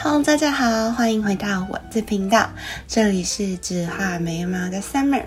哈喽大家好，欢迎回到我的频道，这里是只画眉毛的 Summer，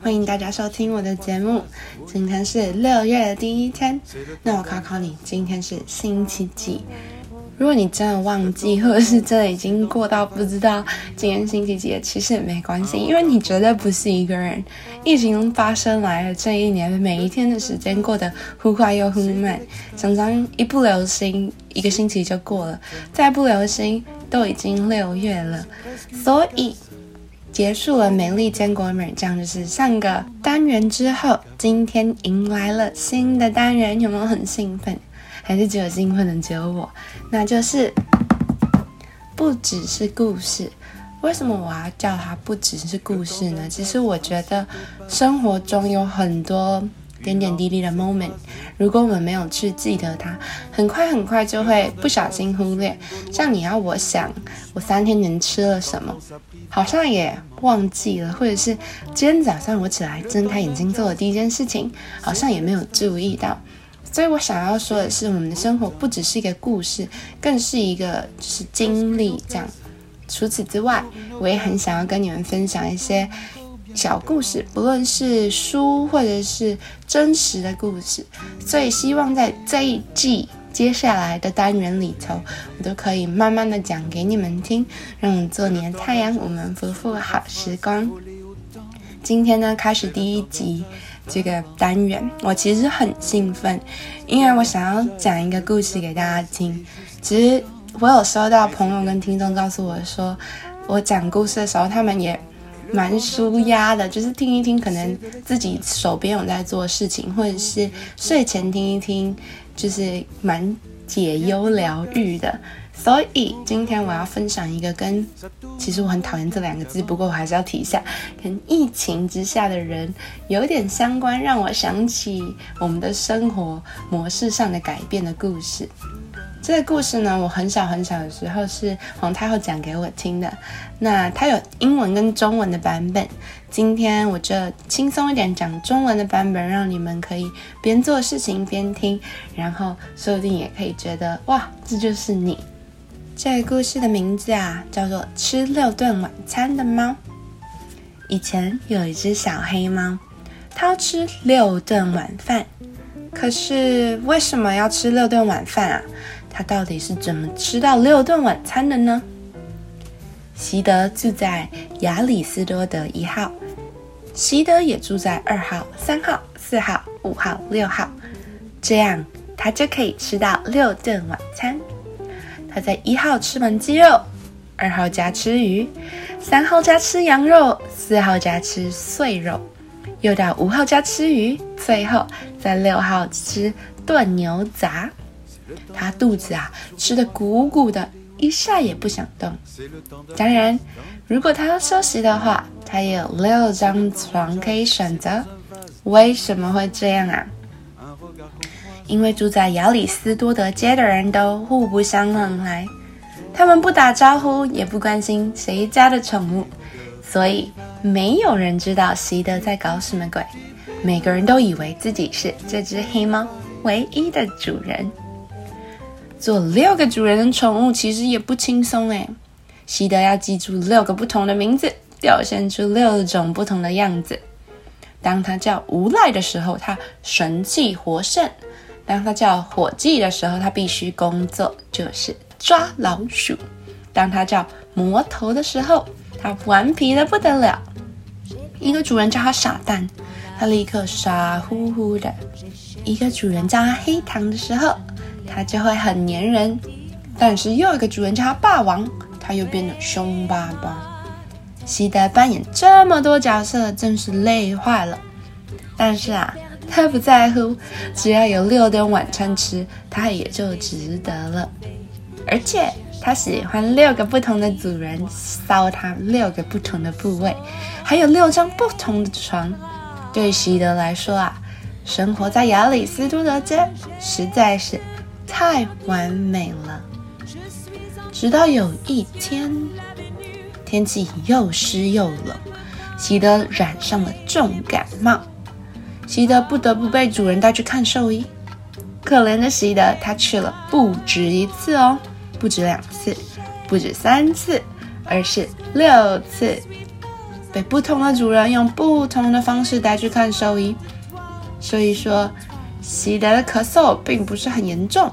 欢迎大家收听我的节目。今天是六月的第一天，那我考考你，今天是星期几？如果你真的忘记，或者是真的已经过到不知道今天星期几，其实也没关系，因为你绝对不是一个人。疫情发生来了这一年，每一天的时间过得忽快又忽慢，常常一不留心，一个星期就过了；再不留心，都已经六月了。所以结束了美丽坚果美酱，就是上个单元之后，今天迎来了新的单元，有没有很兴奋？还是只有兴奋的只有我，那就是不只是故事。为什么我要叫它不只是故事呢？其实我觉得生活中有很多点点滴滴的 moment，如果我们没有去记得它，很快很快就会不小心忽略。像你要我想我三天前吃了什么，好像也忘记了，或者是今天早上我起来睁开眼睛做的第一件事情，好像也没有注意到。所以我想要说的是，我们的生活不只是一个故事，更是一个就是经历。这样，除此之外，我也很想要跟你们分享一些小故事，不论是书或者是真实的故事。所以希望在这一季接下来的单元里头，我都可以慢慢的讲给你们听，让我做你的太阳，我们不负好时光。今天呢，开始第一集。这个单元，我其实很兴奋，因为我想要讲一个故事给大家听。其实我有收到朋友跟听众告诉我说，我讲故事的时候，他们也蛮舒压的，就是听一听，可能自己手边有在做事情，或者是睡前听一听，就是蛮解忧疗愈的。所以今天我要分享一个跟，其实我很讨厌这两个字，不过我还是要提一下，跟疫情之下的人有点相关，让我想起我们的生活模式上的改变的故事。这个故事呢，我很小很小的时候是皇太后讲给我听的，那它有英文跟中文的版本。今天我就轻松一点讲中文的版本，让你们可以边做事情边听，然后说不定也可以觉得哇，这就是你。这个故事的名字啊，叫做《吃六顿晚餐的猫》。以前有一只小黑猫，它要吃六顿晚饭。可是为什么要吃六顿晚饭啊？它到底是怎么吃到六顿晚餐的呢？席德住在亚里斯多德一号，席德也住在二号、三号、四号、五号、六号，这样他就可以吃到六顿晚餐。他在一号吃完鸡肉，二号家吃鱼，三号家吃羊肉，四号家吃碎肉，又到五号家吃鱼，最后在六号吃炖牛杂。他肚子啊吃的鼓鼓的，一下也不想动。当然，如果他要休息的话，他也有六张床可以选择。为什么会这样啊？因为住在亚里斯多德街的人都互不相往来，他们不打招呼，也不关心谁家的宠物，所以没有人知道习德在搞什么鬼。每个人都以为自己是这只黑猫唯一的主人。做六个主人的宠物其实也不轻松诶。习德要记住六个不同的名字，表现出六种不同的样子。当他叫无赖的时候，他神气活盛。当他叫伙计的时候，他必须工作，就是抓老鼠；当他叫魔头的时候，他顽皮的不得了。一个主人叫他傻蛋，他立刻傻乎乎的；一个主人叫他黑糖的时候，他就会很粘人。但是又一个主人叫他霸王，他又变得凶巴巴。西德扮演这么多角色，真是累坏了。但是啊。他不在乎，只要有六顿晚餐吃，他也就值得了。而且他喜欢六个不同的主人骚他六个不同的部位，还有六张不同的床。对习德来说啊，生活在亚里斯多德街实在是太完美了。直到有一天，天气又湿又冷，习德染上了重感冒。习德不得不被主人带去看兽医。可怜的习德，他去了不止一次哦，不止两次，不止三次，而是六次，被不同的主人用不同的方式带去看兽医。所以说，西德的咳嗽并不是很严重，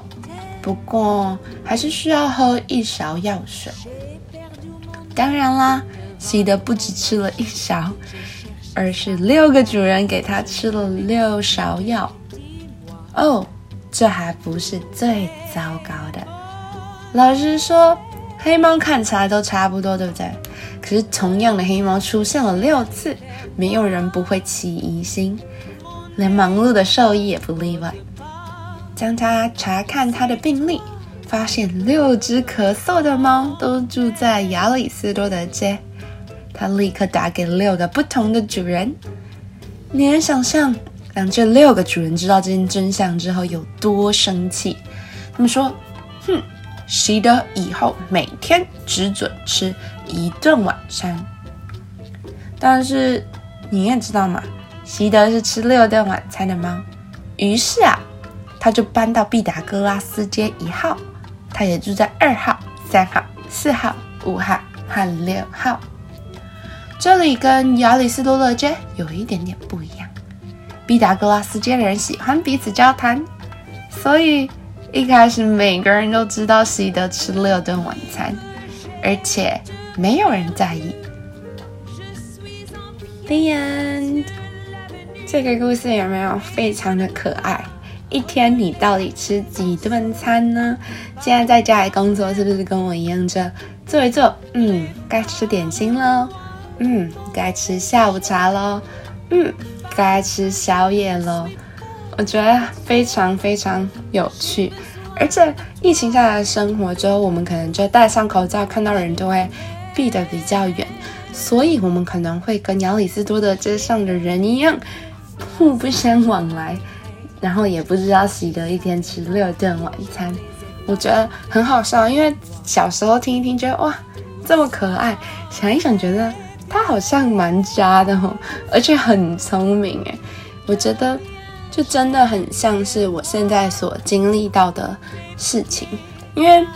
不过还是需要喝一勺药水。当然啦，西德不止吃了一勺，而是六个主人给他吃了六勺药。哦，这还不是最糟糕的。老实说，黑猫看起来都差不多，对不对？可是同样的黑猫出现了六次，没有人不会起疑心。连忙碌的兽医也不例外。将他查看他的病历，发现六只咳嗽的猫都住在亚里斯多德街。他立刻打给六个不同的主人。你能想象，当这六个主人知道这件真相之后有多生气？他们说：“哼，习德以后每天只准吃一顿晚餐。”但是你也知道嘛。习德是吃六顿晚餐的猫，于是啊，他就搬到毕达哥拉斯街一号，他也住在二号、三号、四号、五号和六号。这里跟亚里士多德街有一点点不一样，毕达哥拉斯街的人喜欢彼此交谈，所以一开始每个人都知道习德吃六顿晚餐，而且没有人在意。The end. 这个故事有没有非常的可爱？一天你到底吃几顿餐呢？现在在家里工作，是不是跟我一样，这做一做？嗯，该吃点心喽。嗯，该吃下午茶喽。嗯，该吃宵夜喽。我觉得非常非常有趣。而且疫情下来的生活之后，我们可能就戴上口罩，看到人都会避得比较远，所以我们可能会跟亚里士多德街上的人一样。互不相往来，然后也不知道喜得一天吃六顿晚餐，我觉得很好笑。因为小时候听一听，觉得哇这么可爱，想一想觉得他好像蛮渣的哦，而且很聪明诶。我觉得就真的很像是我现在所经历到的事情。因为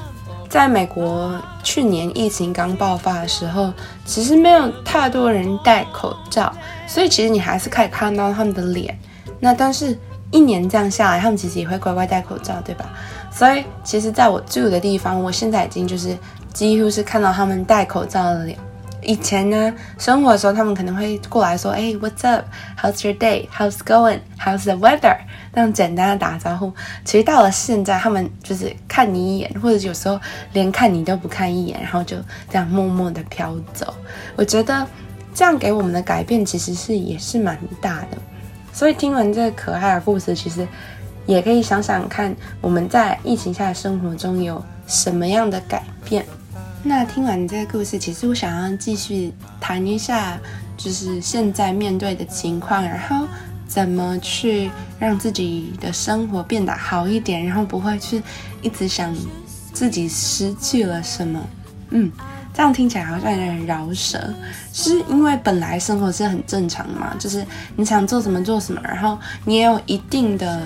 在美国去年疫情刚爆发的时候，其实没有太多人戴口罩。所以其实你还是可以看到他们的脸，那但是一年这样下来，他们其实也会乖乖戴口罩，对吧？所以其实在我住的地方，我现在已经就是几乎是看到他们戴口罩的脸。以前呢，生活的时候他们可能会过来说：“哎，What's up? How's your day? How's going? How's the weather?” 这样简单的打招呼。其实到了现在，他们就是看你一眼，或者有时候连看你都不看一眼，然后就这样默默的飘走。我觉得。这样给我们的改变其实是也是蛮大的，所以听完这个可爱的故事，其实也可以想想看我们在疫情下的生活中有什么样的改变。那听完这个故事，其实我想要继续谈一下，就是现在面对的情况，然后怎么去让自己的生活变得好一点，然后不会去一直想自己失去了什么。嗯。这样听起来好像有点饶舌，是因为本来生活是很正常的嘛，就是你想做什么做什么，然后你也有一定的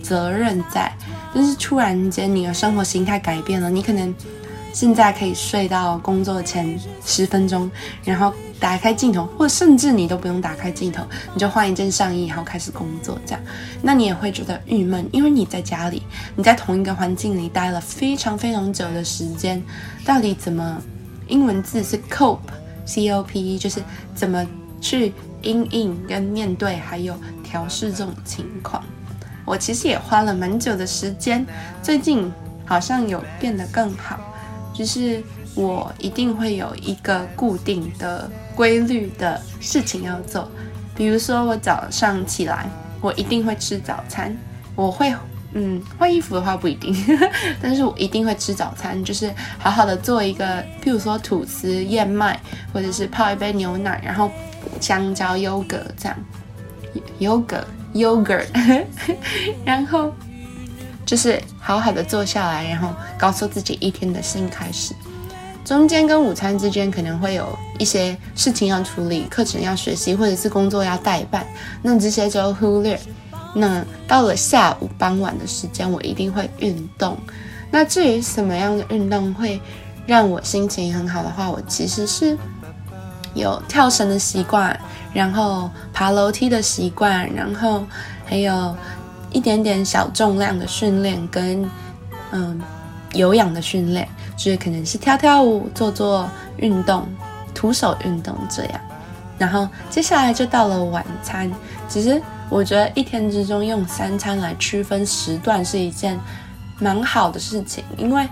责任在，但是突然间你的生活形态改变了，你可能现在可以睡到工作前十分钟，然后打开镜头，或甚至你都不用打开镜头，你就换一件上衣，然后开始工作，这样，那你也会觉得郁闷，因为你在家里，你在同一个环境里待了非常非常久的时间，到底怎么？英文字是 cope，c o p e，就是怎么去应应跟面对，还有调试这种情况。我其实也花了蛮久的时间，最近好像有变得更好。就是我一定会有一个固定的规律的事情要做，比如说我早上起来，我一定会吃早餐，我会。嗯，换衣服的话不一定，但是我一定会吃早餐，就是好好的做一个，譬如说吐司、燕麦，或者是泡一杯牛奶，然后香蕉、优格这样，优格、yogurt，然后就是好好的坐下来，然后告诉自己一天的新开始。中间跟午餐之间可能会有一些事情要处理，课程要学习，或者是工作要代办，那这些就忽略。那到了下午傍晚的时间，我一定会运动。那至于什么样的运动会让我心情很好的话，我其实是有跳绳的习惯，然后爬楼梯的习惯，然后还有一点点小重量的训练跟嗯有氧的训练，就是可能是跳跳舞、做做运动、徒手运动这样。然后接下来就到了晚餐，其实我觉得一天之中用三餐来区分时段是一件蛮好的事情，因为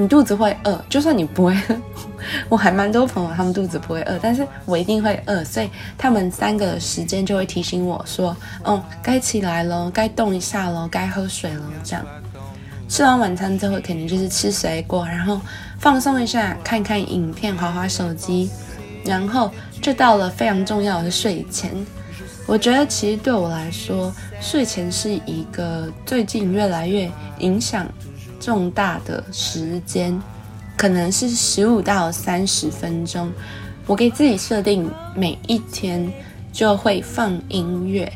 你肚子会饿，就算你不会饿，我还蛮多朋友他们肚子不会饿，但是我一定会饿，所以他们三个时间就会提醒我说，嗯，该起来了，该动一下了，该喝水了，这样。吃完晚餐之后，肯定就是吃水果，然后放松一下，看看影片，划划手机，然后。就到了非常重要的睡前，我觉得其实对我来说，睡前是一个最近越来越影响重大的时间，可能是十五到三十分钟。我给自己设定每一天就会放音乐，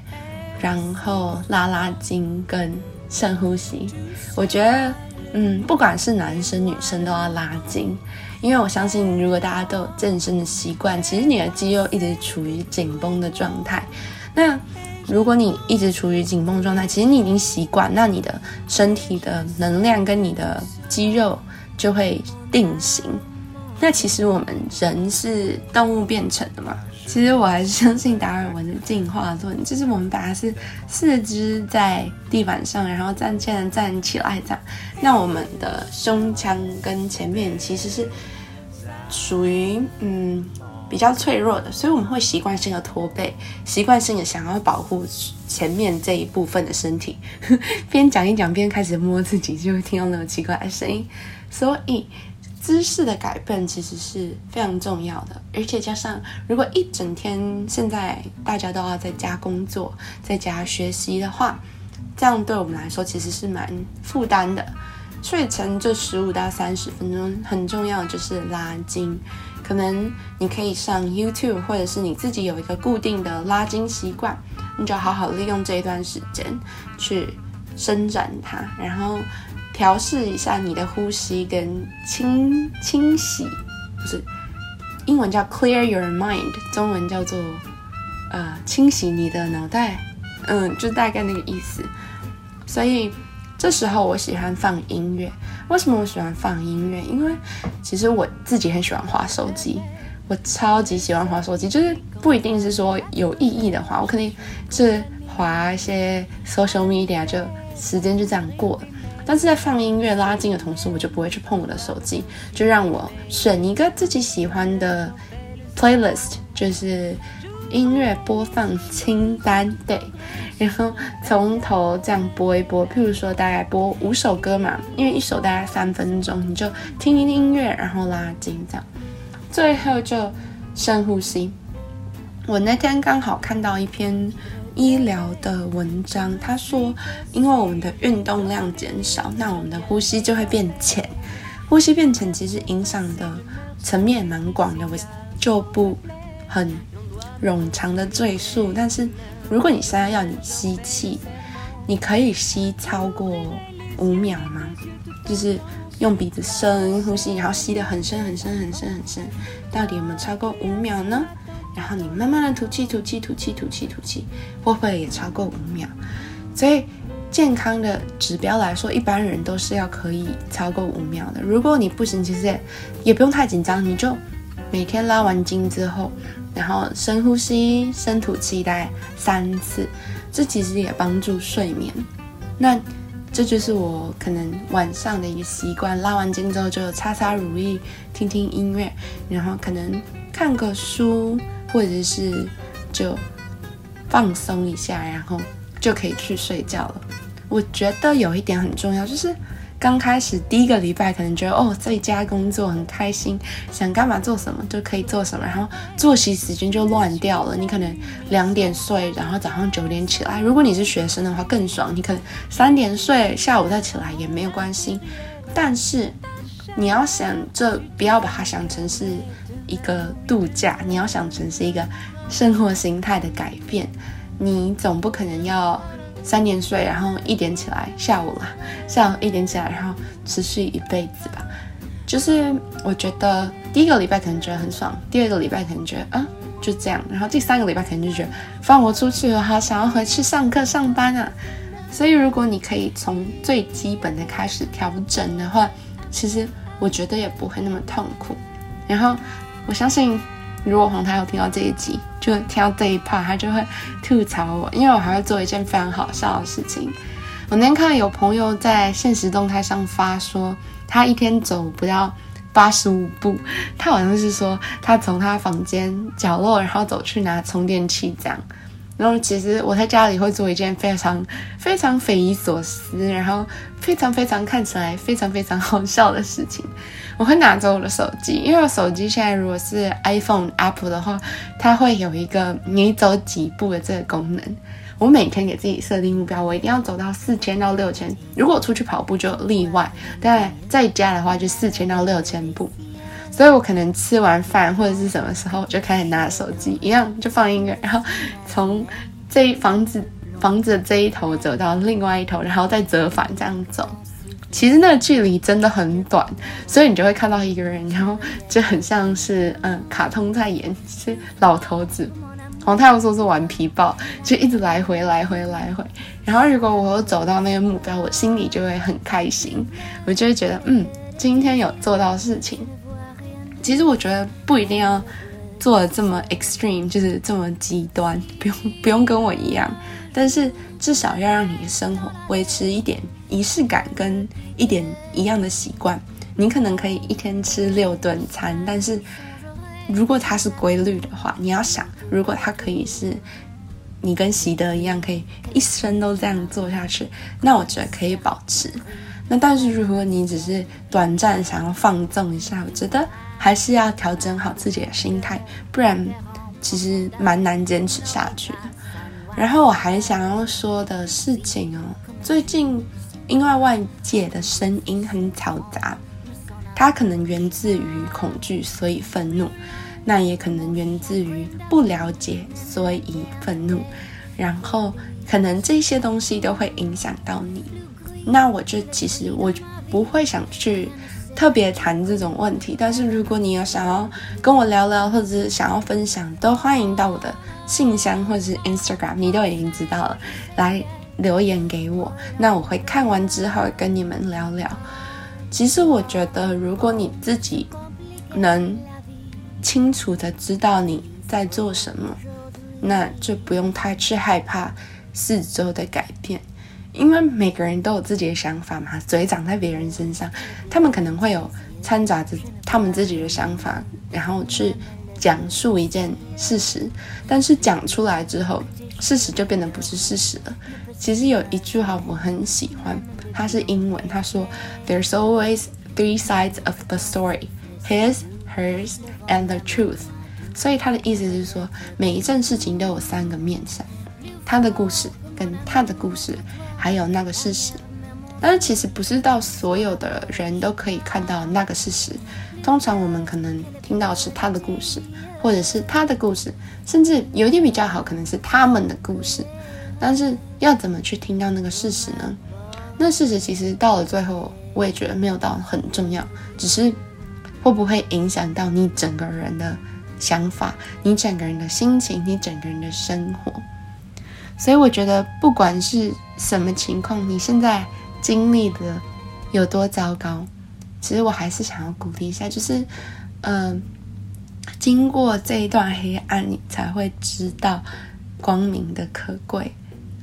然后拉拉筋跟深呼吸。我觉得，嗯，不管是男生女生都要拉筋。因为我相信，如果大家都有健身的习惯，其实你的肌肉一直处于紧绷的状态。那如果你一直处于紧绷状态，其实你已经习惯，那你的身体的能量跟你的肌肉就会定型。那其实我们人是动物变成的嘛？其实我还是相信达尔文的进化论，就是我们本来是四肢在地板上，然后站起来站起来这样。那我们的胸腔跟前面其实是。属于嗯比较脆弱的，所以我们会习惯性的驼背，习惯性的想要保护前面这一部分的身体。边讲一讲边开始摸自己，就会听到那种奇怪的声音。所以姿势的改变其实是非常重要的，而且加上如果一整天现在大家都要在家工作，在家学习的话，这样对我们来说其实是蛮负担的。睡前这十五到三十分钟很重要，就是拉筋。可能你可以上 YouTube，或者是你自己有一个固定的拉筋习惯，你就好好利用这一段时间去伸展它，然后调试一下你的呼吸跟清清洗，不是英文叫 clear your mind，中文叫做呃清洗你的脑袋，嗯，就大概那个意思。所以。这时候我喜欢放音乐。为什么我喜欢放音乐？因为其实我自己很喜欢滑手机，我超级喜欢滑手机。就是不一定是说有意义的话，我肯定是滑一些 social media，就时间就这样过了。但是在放音乐拉近的同时，我就不会去碰我的手机，就让我选一个自己喜欢的 playlist，就是音乐播放清单，对。然后从头这样播一播，譬如说大概播五首歌嘛，因为一首大概三分钟，你就听听音乐，然后拉筋这样。最后就深呼吸。我那天刚好看到一篇医疗的文章，他说，因为我们的运动量减少，那我们的呼吸就会变浅。呼吸变浅其实影响的层面蛮广的，我就不很冗长的赘述，但是。如果你现在要你吸气，你可以吸超过五秒吗？就是用鼻子深呼吸，然后吸得很深很深很深很深，到底有没有超过五秒呢？然后你慢慢的吐气吐气吐气吐气吐气，会不会也超过五秒？所以健康的指标来说，一般人都是要可以超过五秒的。如果你不行，其实也也不用太紧张，你就每天拉完筋之后。然后深呼吸、深吐气，大概三次，这其实也帮助睡眠。那这就是我可能晚上的一个习惯，拉完筋之后就擦擦乳液，听听音乐，然后可能看个书，或者是就放松一下，然后就可以去睡觉了。我觉得有一点很重要，就是。刚开始第一个礼拜可能觉得哦，在家工作很开心，想干嘛做什么就可以做什么，然后作息时间就乱掉了。你可能两点睡，然后早上九点起来。如果你是学生的话更爽，你可能三点睡，下午再起来也没有关系。但是你要想，这不要把它想成是一个度假，你要想成是一个生活形态的改变。你总不可能要。三点睡，然后一点起来，下午了，下午一点起来，然后持续一辈子吧。就是我觉得第一个礼拜可能觉得很爽，第二个礼拜可能觉得啊就这样，然后第三个礼拜可能就觉得放我出去了，好想要回去上课上班啊。所以如果你可以从最基本的开始调整的话，其实我觉得也不会那么痛苦。然后我相信，如果黄太有听到这一集，就听到这一 part，他就会吐槽我，因为我还会做一件非常好笑的事情。我那天看到有朋友在现实动态上发说，他一天走不到八十五步，他好像是说他从他房间角落，然后走去拿充电器这样。然后其实我在家里会做一件非常非常匪夷所思，然后非常非常看起来非常非常好笑的事情。我会拿着我的手机，因为我手机现在如果是 iPhone Apple 的话，它会有一个你走几步的这个功能。我每天给自己设定目标，我一定要走到四千到六千。如果出去跑步就例外，但在家的话就四千到六千步。所以我可能吃完饭或者是什么时候就开始拿手机，一样就放音乐，然后从这一房子房子的这一头走到另外一头，然后再折返这样走。其实那个距离真的很短，所以你就会看到一个人，然后就很像是嗯卡通在演，是老头子。黄太阳说是顽皮豹，就一直来回来回来回。然后如果我走到那个目标，我心里就会很开心，我就会觉得嗯今天有做到事情。其实我觉得不一定要做的这么 extreme，就是这么极端，不用不用跟我一样，但是至少要让你的生活维持一点仪式感跟一点一样的习惯。你可能可以一天吃六顿餐，但是如果它是规律的话，你要想，如果它可以是你跟习德一样，可以一生都这样做下去，那我觉得可以保持。那但是如果你只是短暂想要放纵一下，我觉得。还是要调整好自己的心态，不然其实蛮难坚持下去的。然后我还想要说的事情哦，最近因为外界的声音很嘈杂，它可能源自于恐惧，所以愤怒；那也可能源自于不了解，所以愤怒。然后可能这些东西都会影响到你。那我就其实我不会想去。特别谈这种问题，但是如果你有想要跟我聊聊，或者是想要分享，都欢迎到我的信箱或者是 Instagram，你都已经知道了，来留言给我，那我会看完之后跟你们聊聊。其实我觉得，如果你自己能清楚的知道你在做什么，那就不用太去害怕四周的改变。因为每个人都有自己的想法嘛，嘴长在别人身上，他们可能会有掺杂着他们自己的想法，然后去讲述一件事实，但是讲出来之后，事实就变得不是事实了。其实有一句话我很喜欢，它是英文，他说：“There's always three sides of the story: his, hers, and the truth。”所以他的意思是说，每一件事情都有三个面向，他的故事跟他的故事。还有那个事实，但是其实不是到所有的人都可以看到那个事实。通常我们可能听到是他的故事，或者是他的故事，甚至有一点比较好，可能是他们的故事。但是要怎么去听到那个事实呢？那事实其实到了最后，我也觉得没有到很重要，只是会不会影响到你整个人的想法，你整个人的心情，你整个人的生活。所以我觉得，不管是什么情况，你现在经历的有多糟糕，其实我还是想要鼓励一下，就是，嗯，经过这一段黑暗，你才会知道光明的可贵。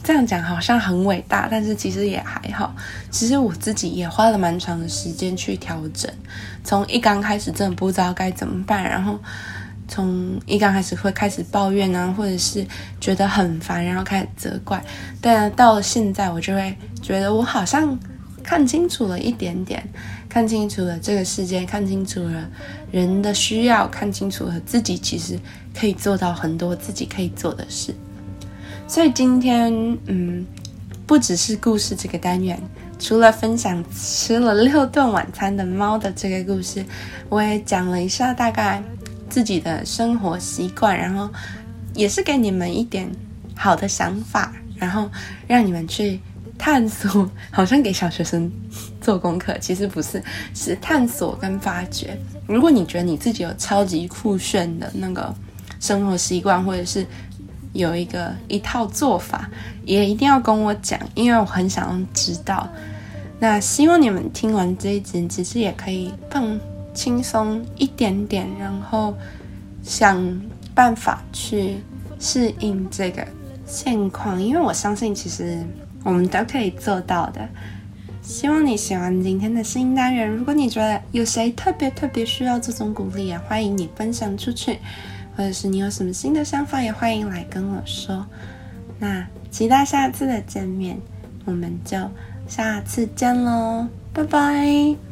这样讲好像很伟大，但是其实也还好。其实我自己也花了蛮长的时间去调整，从一刚开始真的不知道该怎么办，然后。从一刚开始会开始抱怨啊，或者是觉得很烦，然后开始责怪。但到了现在，我就会觉得我好像看清楚了一点点，看清楚了这个世界，看清楚了人的需要，看清楚了自己其实可以做到很多自己可以做的事。所以今天，嗯，不只是故事这个单元，除了分享吃了六顿晚餐的猫的这个故事，我也讲了一下大概。自己的生活习惯，然后也是给你们一点好的想法，然后让你们去探索，好像给小学生做功课，其实不是，是探索跟发掘。如果你觉得你自己有超级酷炫的那个生活习惯，或者是有一个一套做法，也一定要跟我讲，因为我很想知道。那希望你们听完这一集，其实也可以放轻松一点点，然后想办法去适应这个现况，因为我相信其实我们都可以做到的。希望你喜欢今天的新单元。如果你觉得有谁特别特别需要这种鼓励啊，欢迎你分享出去，或者是你有什么新的想法，也欢迎来跟我说。那期待下次的见面，我们就下次见喽，拜拜。